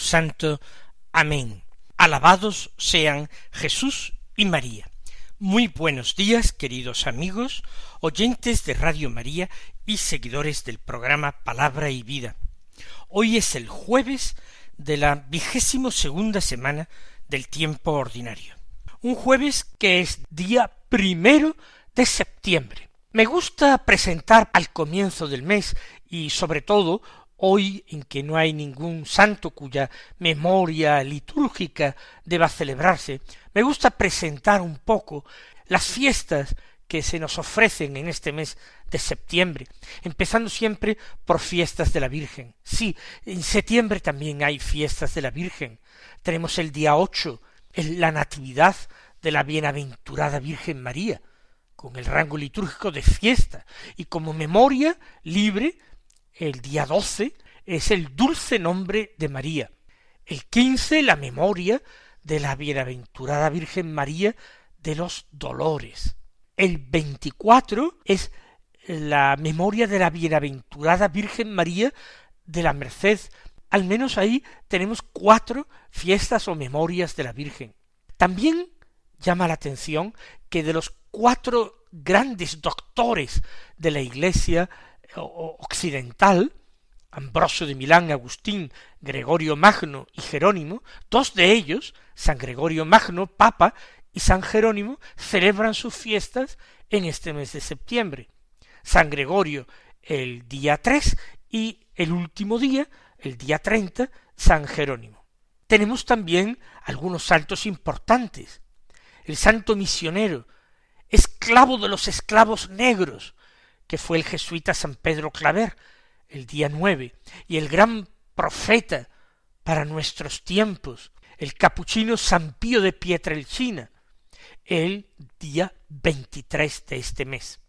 Santo. Amén. Alabados sean Jesús y María. Muy buenos días, queridos amigos, oyentes de Radio María y seguidores del programa Palabra y Vida. Hoy es el jueves de la vigésimo segunda semana del tiempo ordinario. Un jueves que es día primero de septiembre. Me gusta presentar al comienzo del mes y sobre todo hoy en que no hay ningún santo cuya memoria litúrgica deba celebrarse, me gusta presentar un poco las fiestas que se nos ofrecen en este mes de septiembre, empezando siempre por fiestas de la Virgen. Sí, en septiembre también hay fiestas de la Virgen. Tenemos el día ocho, la Natividad de la Bienaventurada Virgen María, con el rango litúrgico de fiesta y como memoria libre, el día doce es el dulce nombre de María, el quince la memoria de la bienaventurada Virgen María de los dolores, el veinticuatro es la memoria de la bienaventurada Virgen María de la Merced, al menos ahí tenemos cuatro fiestas o memorias de la Virgen. También llama la atención que de los cuatro grandes doctores de la Iglesia occidental, Ambrosio de Milán, Agustín, Gregorio Magno y Jerónimo, dos de ellos, San Gregorio Magno, Papa, y San Jerónimo, celebran sus fiestas en este mes de septiembre. San Gregorio el día tres y el último día, el día treinta, San Jerónimo. Tenemos también algunos santos importantes. El santo misionero, esclavo de los esclavos negros, que fue el jesuita San Pedro Claver, el día nueve, y el gran profeta para nuestros tiempos, el capuchino San Pío de Pietrelcina, el día veintitrés de este mes.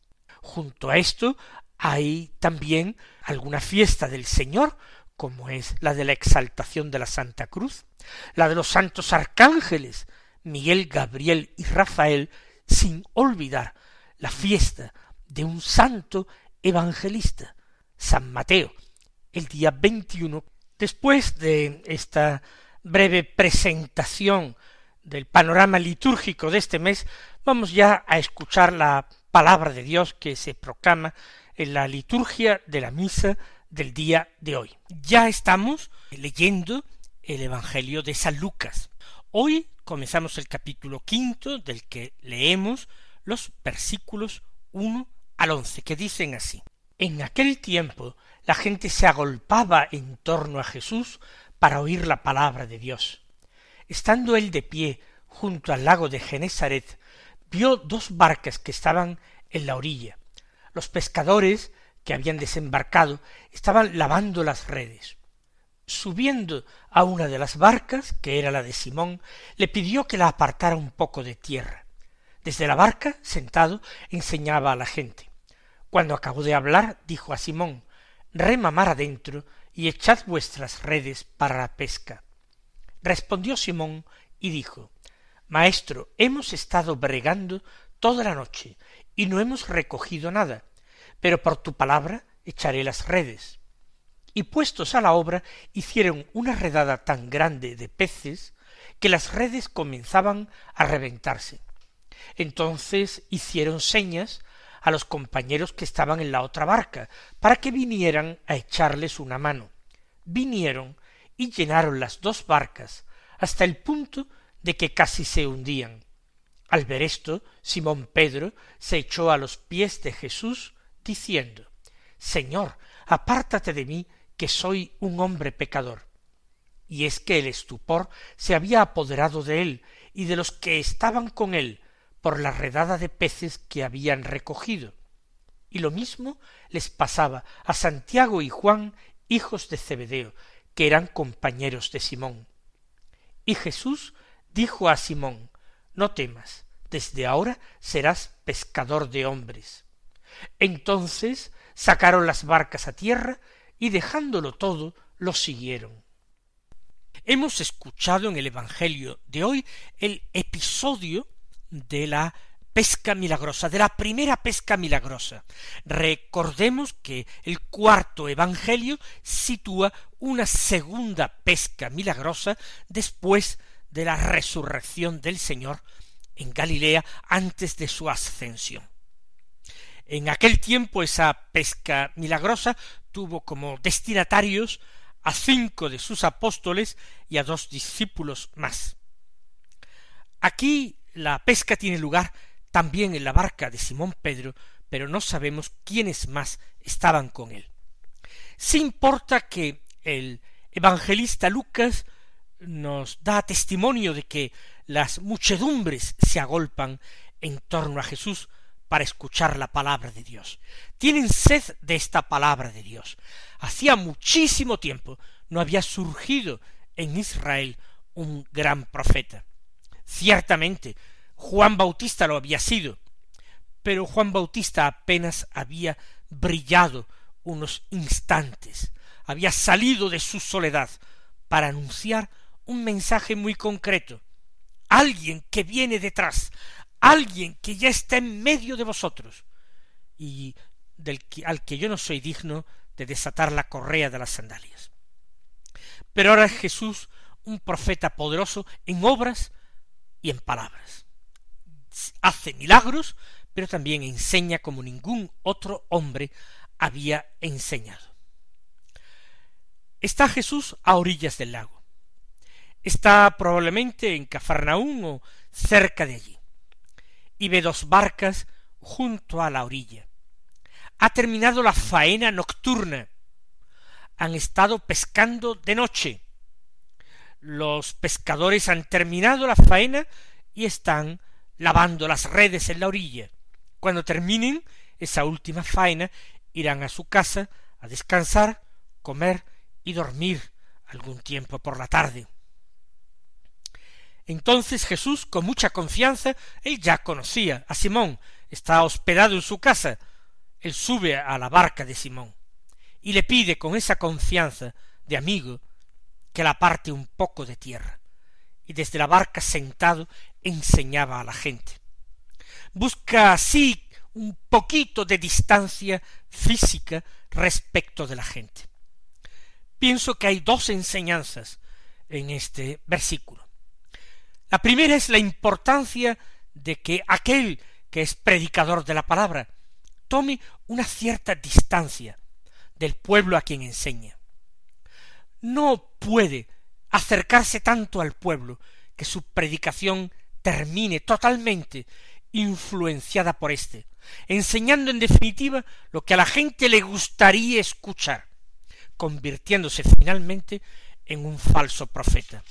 Junto a esto hay también alguna fiesta del Señor, como es la de la exaltación de la Santa Cruz, la de los santos arcángeles, Miguel, Gabriel y Rafael, sin olvidar la fiesta de un santo evangelista, San Mateo, el día veintiuno, después de esta breve presentación del panorama litúrgico de este mes, vamos ya a escuchar la palabra de Dios que se proclama en la liturgia de la misa del día de hoy. Ya estamos leyendo el Evangelio de San Lucas. Hoy comenzamos el capítulo quinto del que leemos los versículos uno al once, que dicen así. En aquel tiempo la gente se agolpaba en torno a Jesús para oír la palabra de Dios. Estando él de pie junto al lago de Genesaret, vio dos barcas que estaban en la orilla. Los pescadores que habían desembarcado estaban lavando las redes. Subiendo a una de las barcas, que era la de Simón, le pidió que la apartara un poco de tierra. Desde la barca, sentado, enseñaba a la gente. Cuando acabó de hablar, dijo a Simón, rema mar adentro y echad vuestras redes para la pesca. Respondió Simón y dijo, Maestro, hemos estado bregando toda la noche y no hemos recogido nada, pero por tu palabra echaré las redes. Y puestos a la obra, hicieron una redada tan grande de peces que las redes comenzaban a reventarse. Entonces hicieron señas a los compañeros que estaban en la otra barca, para que vinieran a echarles una mano. Vinieron y llenaron las dos barcas hasta el punto de que casi se hundían. Al ver esto, Simón Pedro se echó a los pies de Jesús, diciendo Señor, apártate de mí, que soy un hombre pecador. Y es que el estupor se había apoderado de él y de los que estaban con él, por la redada de peces que habían recogido. Y lo mismo les pasaba a Santiago y Juan, hijos de Zebedeo, que eran compañeros de Simón. Y Jesús dijo a Simón, no temas, desde ahora serás pescador de hombres. Entonces sacaron las barcas a tierra y dejándolo todo, lo siguieron. Hemos escuchado en el Evangelio de hoy el episodio de la pesca milagrosa, de la primera pesca milagrosa. Recordemos que el cuarto Evangelio sitúa una segunda pesca milagrosa después de la resurrección del Señor en Galilea antes de su ascensión. En aquel tiempo esa pesca milagrosa tuvo como destinatarios a cinco de sus apóstoles y a dos discípulos más. Aquí la pesca tiene lugar también en la barca de Simón Pedro, pero no sabemos quiénes más estaban con él. Sí importa que el evangelista Lucas nos da testimonio de que las muchedumbres se agolpan en torno a Jesús para escuchar la palabra de Dios. Tienen sed de esta palabra de Dios. Hacía muchísimo tiempo no había surgido en Israel un gran profeta. Ciertamente Juan Bautista lo había sido, pero Juan Bautista apenas había brillado unos instantes, había salido de su soledad para anunciar un mensaje muy concreto. Alguien que viene detrás, alguien que ya está en medio de vosotros y del al que yo no soy digno de desatar la correa de las sandalias. Pero ahora es Jesús un profeta poderoso en obras y en palabras hace milagros, pero también enseña como ningún otro hombre había enseñado. Está Jesús a orillas del lago. Está probablemente en Cafarnaún o cerca de allí. Y ve dos barcas junto a la orilla. Ha terminado la faena nocturna. Han estado pescando de noche. Los pescadores han terminado la faena y están lavando las redes en la orilla. Cuando terminen esa última faena, irán a su casa a descansar, comer y dormir algún tiempo por la tarde. Entonces Jesús, con mucha confianza, él ya conocía a Simón, está hospedado en su casa, él sube a la barca de Simón y le pide con esa confianza de amigo que la parte un poco de tierra y desde la barca sentado enseñaba a la gente. Busca así un poquito de distancia física respecto de la gente. Pienso que hay dos enseñanzas en este versículo. La primera es la importancia de que aquel que es predicador de la palabra tome una cierta distancia del pueblo a quien enseña. No puede acercarse tanto al pueblo que su predicación termine totalmente influenciada por éste, enseñando en definitiva lo que a la gente le gustaría escuchar, convirtiéndose finalmente en un falso profeta.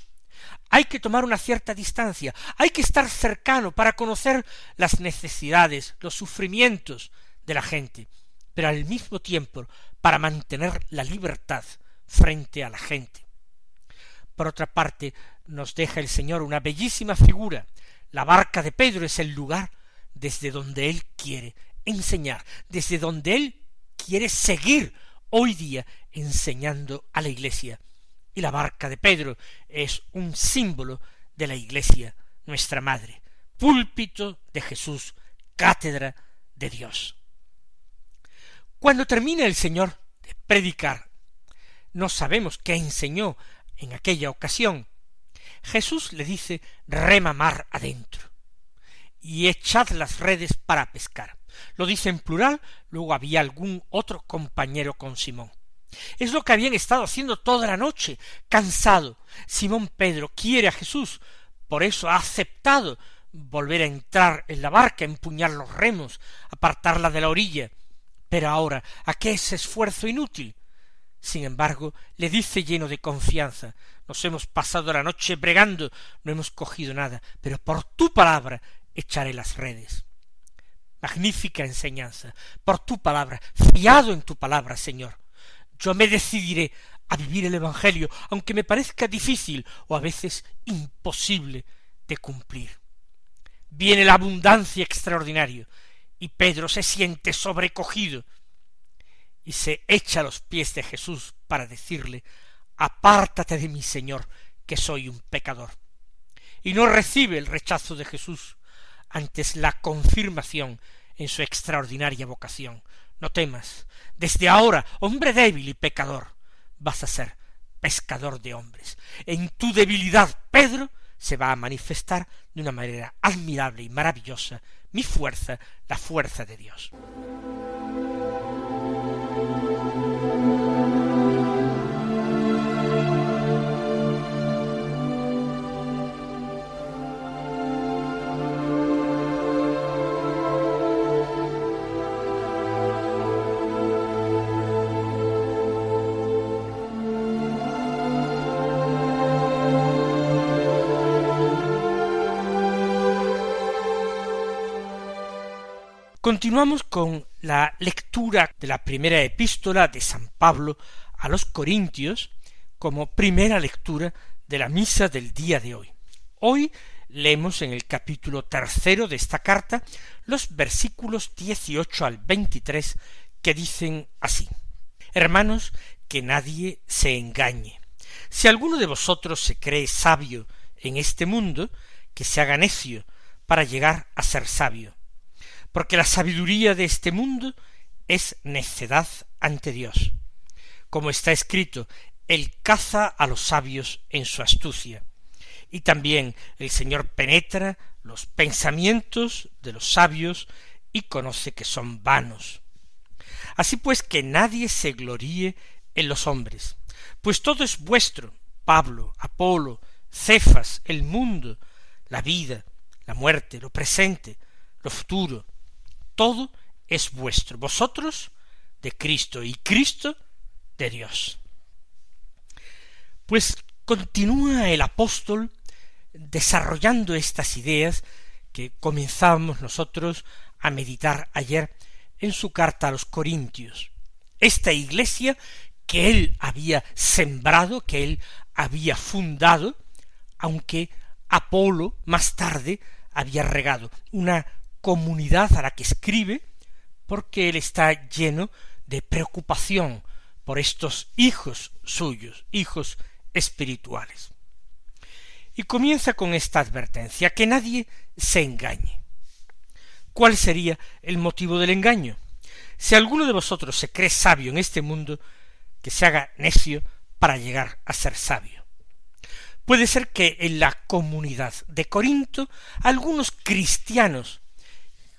Hay que tomar una cierta distancia, hay que estar cercano para conocer las necesidades, los sufrimientos de la gente, pero al mismo tiempo para mantener la libertad frente a la gente. Por otra parte, nos deja el Señor una bellísima figura. La barca de Pedro es el lugar desde donde Él quiere enseñar, desde donde Él quiere seguir hoy día enseñando a la Iglesia. Y la barca de Pedro es un símbolo de la Iglesia, nuestra Madre, púlpito de Jesús, cátedra de Dios. Cuando termina el Señor de predicar, no sabemos qué enseñó en aquella ocasión, Jesús le dice rema mar adentro y echad las redes para pescar. Lo dice en plural, luego había algún otro compañero con Simón. Es lo que habían estado haciendo toda la noche, cansado. Simón Pedro quiere a Jesús, por eso ha aceptado volver a entrar en la barca, empuñar los remos, apartarla de la orilla. Pero ahora, ¿a qué ese esfuerzo inútil? Sin embargo, le dice lleno de confianza nos hemos pasado la noche bregando, no hemos cogido nada, pero por tu palabra echaré las redes. Magnífica enseñanza, por tu palabra, fiado en tu palabra, Señor. Yo me decidiré a vivir el Evangelio, aunque me parezca difícil o a veces imposible de cumplir. Viene la abundancia extraordinaria y Pedro se siente sobrecogido y se echa a los pies de Jesús para decirle Apártate de mí, Señor, que soy un pecador. Y no recibe el rechazo de Jesús, antes la confirmación en su extraordinaria vocación. No temas, desde ahora, hombre débil y pecador, vas a ser pescador de hombres. En tu debilidad, Pedro, se va a manifestar de una manera admirable y maravillosa mi fuerza, la fuerza de Dios. Continuamos con la lectura de la primera epístola de San Pablo a los Corintios como primera lectura de la misa del día de hoy. Hoy leemos en el capítulo tercero de esta carta los versículos dieciocho al veintitrés que dicen así Hermanos, que nadie se engañe. Si alguno de vosotros se cree sabio en este mundo, que se haga necio para llegar a ser sabio porque la sabiduría de este mundo es necedad ante Dios. Como está escrito, Él caza a los sabios en su astucia. Y también el Señor penetra los pensamientos de los sabios y conoce que son vanos. Así pues que nadie se gloríe en los hombres, pues todo es vuestro, Pablo, Apolo, Cefas, el mundo, la vida, la muerte, lo presente, lo futuro, todo es vuestro, vosotros de Cristo y Cristo de Dios. Pues continúa el apóstol desarrollando estas ideas que comenzábamos nosotros a meditar ayer en su carta a los Corintios. Esta iglesia que él había sembrado, que él había fundado, aunque Apolo más tarde había regado, una comunidad a la que escribe, porque él está lleno de preocupación por estos hijos suyos, hijos espirituales. Y comienza con esta advertencia, que nadie se engañe. ¿Cuál sería el motivo del engaño? Si alguno de vosotros se cree sabio en este mundo, que se haga necio para llegar a ser sabio. Puede ser que en la comunidad de Corinto algunos cristianos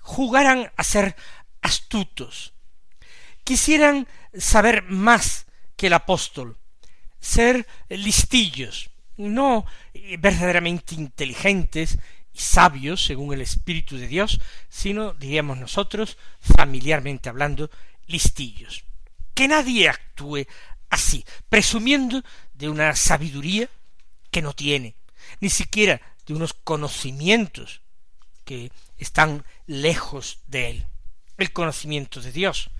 jugaran a ser astutos, quisieran saber más que el apóstol, ser listillos, no verdaderamente inteligentes y sabios según el Espíritu de Dios, sino, diríamos nosotros, familiarmente hablando, listillos. Que nadie actúe así, presumiendo de una sabiduría que no tiene, ni siquiera de unos conocimientos que están lejos de él. El conocimiento de Dios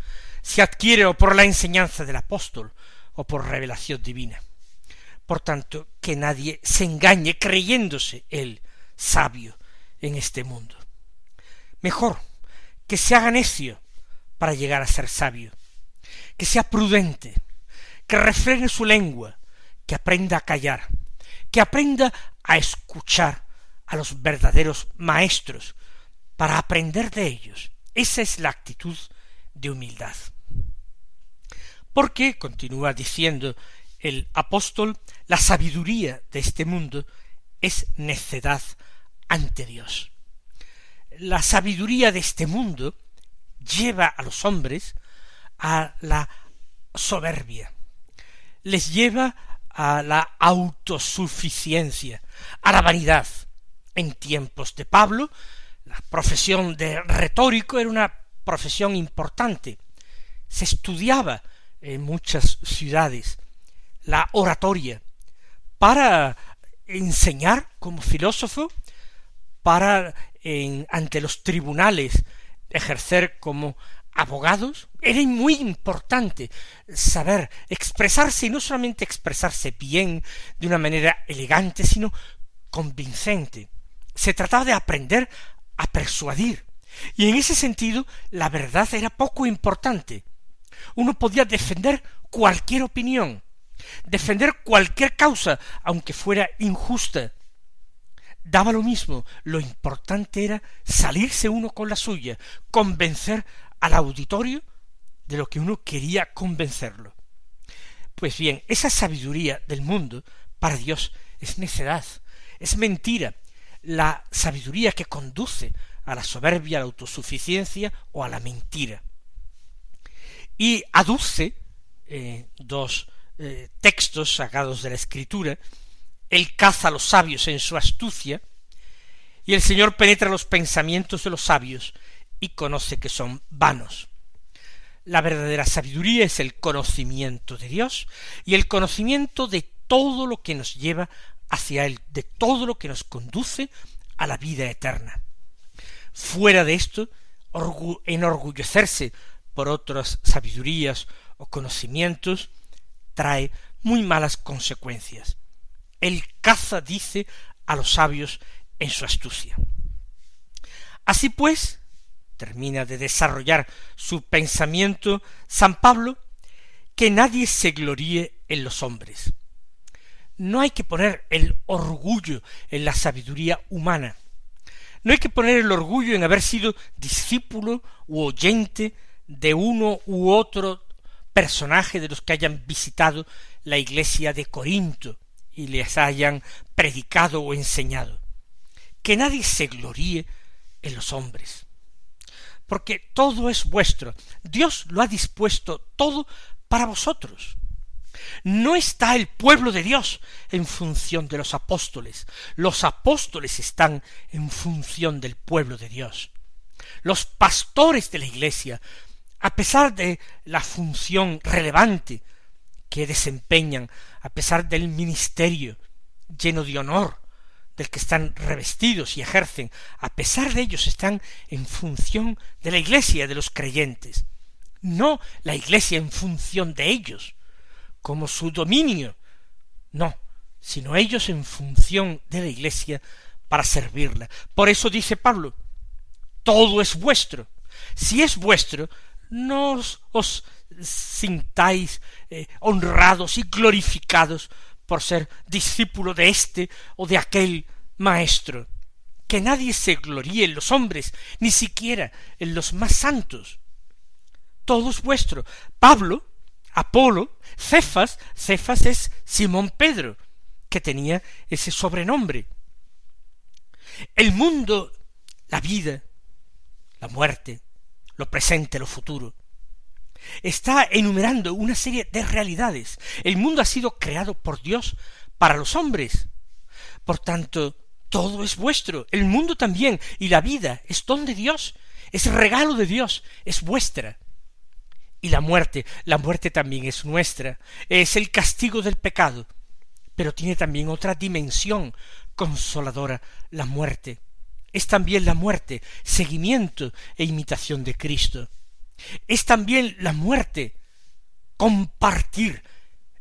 se adquiere o por la enseñanza del apóstol o por revelación divina. Por tanto, que nadie se engañe creyéndose él sabio en este mundo. Mejor que se haga necio para llegar a ser sabio, que sea prudente, que refrene su lengua, que aprenda a callar, que aprenda a escuchar a los verdaderos maestros para aprender de ellos. Esa es la actitud de humildad. Porque, continúa diciendo el apóstol, la sabiduría de este mundo es necedad ante Dios. La sabiduría de este mundo lleva a los hombres a la soberbia, les lleva a la autosuficiencia, a la vanidad. En tiempos de Pablo la profesión de retórico era una profesión importante. Se estudiaba en muchas ciudades la oratoria para enseñar como filósofo, para ante los tribunales ejercer como abogados, era muy importante saber expresarse y no solamente expresarse bien, de una manera elegante, sino convincente. Se trataba de aprender a persuadir. Y en ese sentido, la verdad era poco importante. Uno podía defender cualquier opinión, defender cualquier causa, aunque fuera injusta. Daba lo mismo, lo importante era salirse uno con la suya, convencer al auditorio de lo que uno quería convencerlo. Pues bien, esa sabiduría del mundo para Dios es necedad, es mentira, la sabiduría que conduce a la soberbia, a la autosuficiencia o a la mentira. Y aduce eh, dos eh, textos sacados de la Escritura, Él caza a los sabios en su astucia, y el Señor penetra los pensamientos de los sabios y conoce que son vanos. La verdadera sabiduría es el conocimiento de Dios y el conocimiento de todo lo que nos lleva hacia Él, de todo lo que nos conduce a la vida eterna. Fuera de esto, enorgullecerse por otras sabidurías o conocimientos trae muy malas consecuencias. El caza dice a los sabios en su astucia. Así pues, termina de desarrollar su pensamiento San Pablo, que nadie se gloríe en los hombres. No hay que poner el orgullo en la sabiduría humana. No hay que poner el orgullo en haber sido discípulo u oyente de uno u otro personaje de los que hayan visitado la iglesia de Corinto y les hayan predicado o enseñado. Que nadie se gloríe en los hombres porque todo es vuestro. Dios lo ha dispuesto todo para vosotros. No está el pueblo de Dios en función de los apóstoles. Los apóstoles están en función del pueblo de Dios. Los pastores de la Iglesia, a pesar de la función relevante que desempeñan, a pesar del ministerio lleno de honor del que están revestidos y ejercen, a pesar de ellos están en función de la Iglesia, de los creyentes, no la Iglesia en función de ellos, como su dominio, no, sino ellos en función de la Iglesia para servirla. Por eso dice Pablo, todo es vuestro. Si es vuestro, no os, sintáis eh, honrados y glorificados por ser discípulo de este o de aquel maestro. Que nadie se gloríe en los hombres, ni siquiera en los más santos. Todo es vuestro. Pablo, Apolo, Cefas, Cefas es Simón Pedro, que tenía ese sobrenombre. El mundo, la vida, la muerte, lo presente, lo futuro, está enumerando una serie de realidades. El mundo ha sido creado por Dios para los hombres. Por tanto, todo es vuestro, el mundo también, y la vida es don de Dios, es regalo de Dios, es vuestra. Y la muerte, la muerte también es nuestra, es el castigo del pecado, pero tiene también otra dimensión consoladora, la muerte. Es también la muerte, seguimiento e imitación de Cristo. Es también la muerte, compartir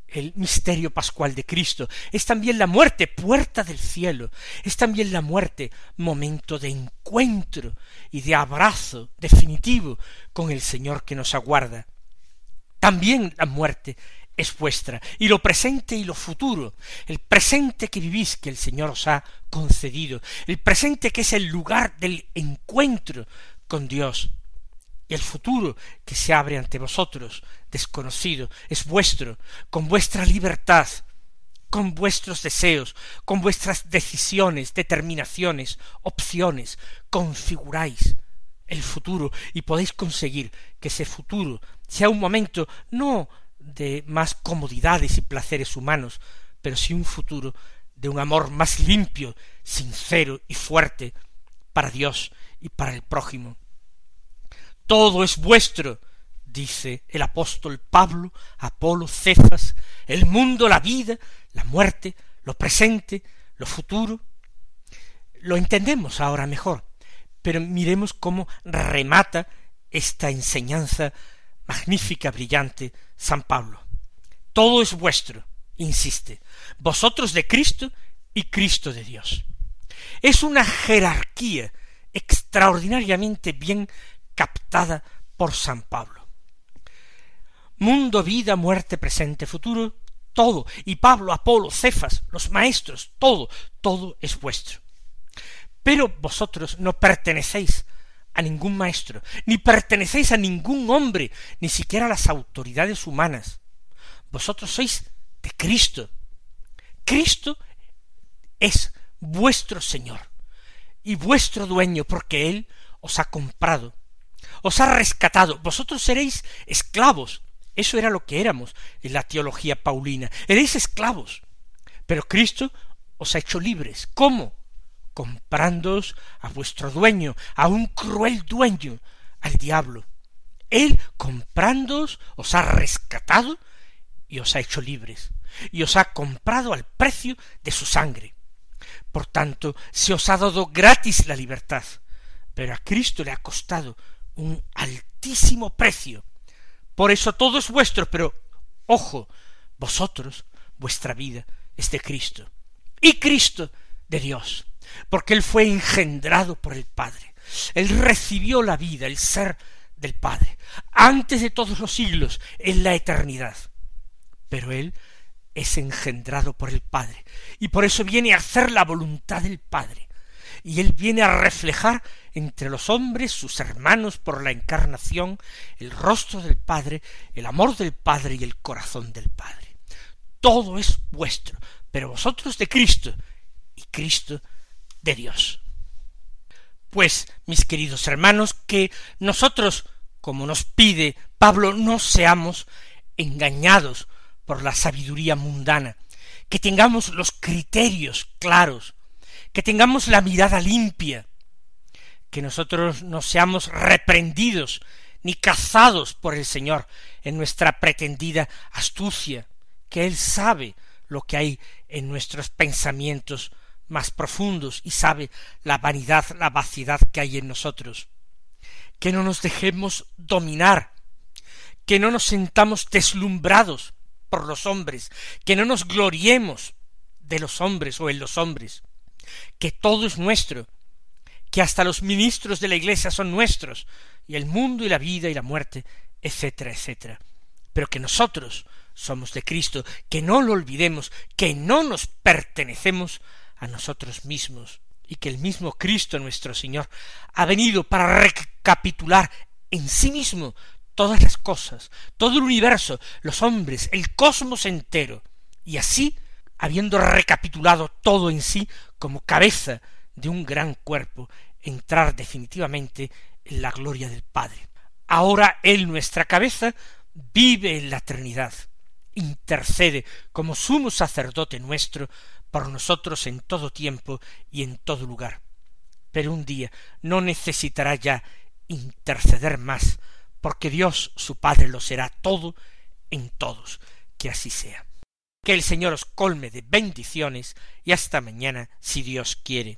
el misterio pascual de Cristo. Es también la muerte, puerta del cielo. Es también la muerte, momento de encuentro y de abrazo definitivo con el Señor que nos aguarda. También la muerte es vuestra, y lo presente y lo futuro, el presente que vivís que el Señor os ha concedido, el presente que es el lugar del encuentro con Dios, y el futuro que se abre ante vosotros, desconocido, es vuestro, con vuestra libertad, con vuestros deseos, con vuestras decisiones, determinaciones, opciones, configuráis el futuro y podéis conseguir que ese futuro sea un momento no de más comodidades y placeres humanos, pero sí un futuro de un amor más limpio, sincero y fuerte para Dios y para el prójimo todo es vuestro, dice el apóstol Pablo, Apolo, Cefas, el mundo, la vida, la muerte, lo presente, lo futuro. Lo entendemos ahora mejor, pero miremos cómo remata esta enseñanza magnífica, brillante, San Pablo. Todo es vuestro, insiste, vosotros de Cristo y Cristo de Dios. Es una jerarquía extraordinariamente bien captada por San Pablo. Mundo, vida, muerte, presente, futuro, todo, y Pablo, Apolo, Cefas, los maestros, todo, todo es vuestro. Pero vosotros no pertenecéis a ningún maestro, ni pertenecéis a ningún hombre, ni siquiera a las autoridades humanas. Vosotros sois de Cristo. Cristo es vuestro Señor y vuestro dueño, porque Él os ha comprado, os ha rescatado. Vosotros seréis esclavos. Eso era lo que éramos en la teología paulina. Eréis esclavos. Pero Cristo os ha hecho libres. ¿Cómo? Comprándoos a vuestro dueño, a un cruel dueño, al diablo. Él comprándoos os ha rescatado y os ha hecho libres, y os ha comprado al precio de su sangre. Por tanto, se os ha dado gratis la libertad, pero a Cristo le ha costado un altísimo precio. Por eso todo es vuestro, pero ojo, vosotros, vuestra vida es de Cristo, y Cristo de Dios porque él fue engendrado por el Padre. Él recibió la vida, el ser del Padre, antes de todos los siglos, en la eternidad. Pero él es engendrado por el Padre, y por eso viene a hacer la voluntad del Padre, y él viene a reflejar entre los hombres, sus hermanos por la encarnación, el rostro del Padre, el amor del Padre y el corazón del Padre. Todo es vuestro, pero vosotros de Cristo, y Cristo de Dios. Pues, mis queridos hermanos, que nosotros, como nos pide Pablo, no seamos engañados por la sabiduría mundana, que tengamos los criterios claros, que tengamos la mirada limpia, que nosotros no seamos reprendidos ni cazados por el Señor en nuestra pretendida astucia, que Él sabe lo que hay en nuestros pensamientos más profundos y sabe la vanidad, la vaciedad que hay en nosotros. Que no nos dejemos dominar, que no nos sentamos deslumbrados por los hombres, que no nos gloriemos de los hombres o en los hombres, que todo es nuestro, que hasta los ministros de la Iglesia son nuestros, y el mundo y la vida y la muerte, etcétera, etcétera. Pero que nosotros somos de Cristo, que no lo olvidemos, que no nos pertenecemos a nosotros mismos y que el mismo Cristo nuestro Señor ha venido para recapitular en sí mismo todas las cosas, todo el universo, los hombres, el cosmos entero, y así, habiendo recapitulado todo en sí como cabeza de un gran cuerpo, entrar definitivamente en la gloria del Padre. Ahora Él, nuestra cabeza, vive en la eternidad, intercede como sumo sacerdote nuestro por nosotros en todo tiempo y en todo lugar. Pero un día no necesitará ya interceder más, porque Dios su Padre lo será todo en todos. Que así sea. Que el Señor os colme de bendiciones y hasta mañana, si Dios quiere.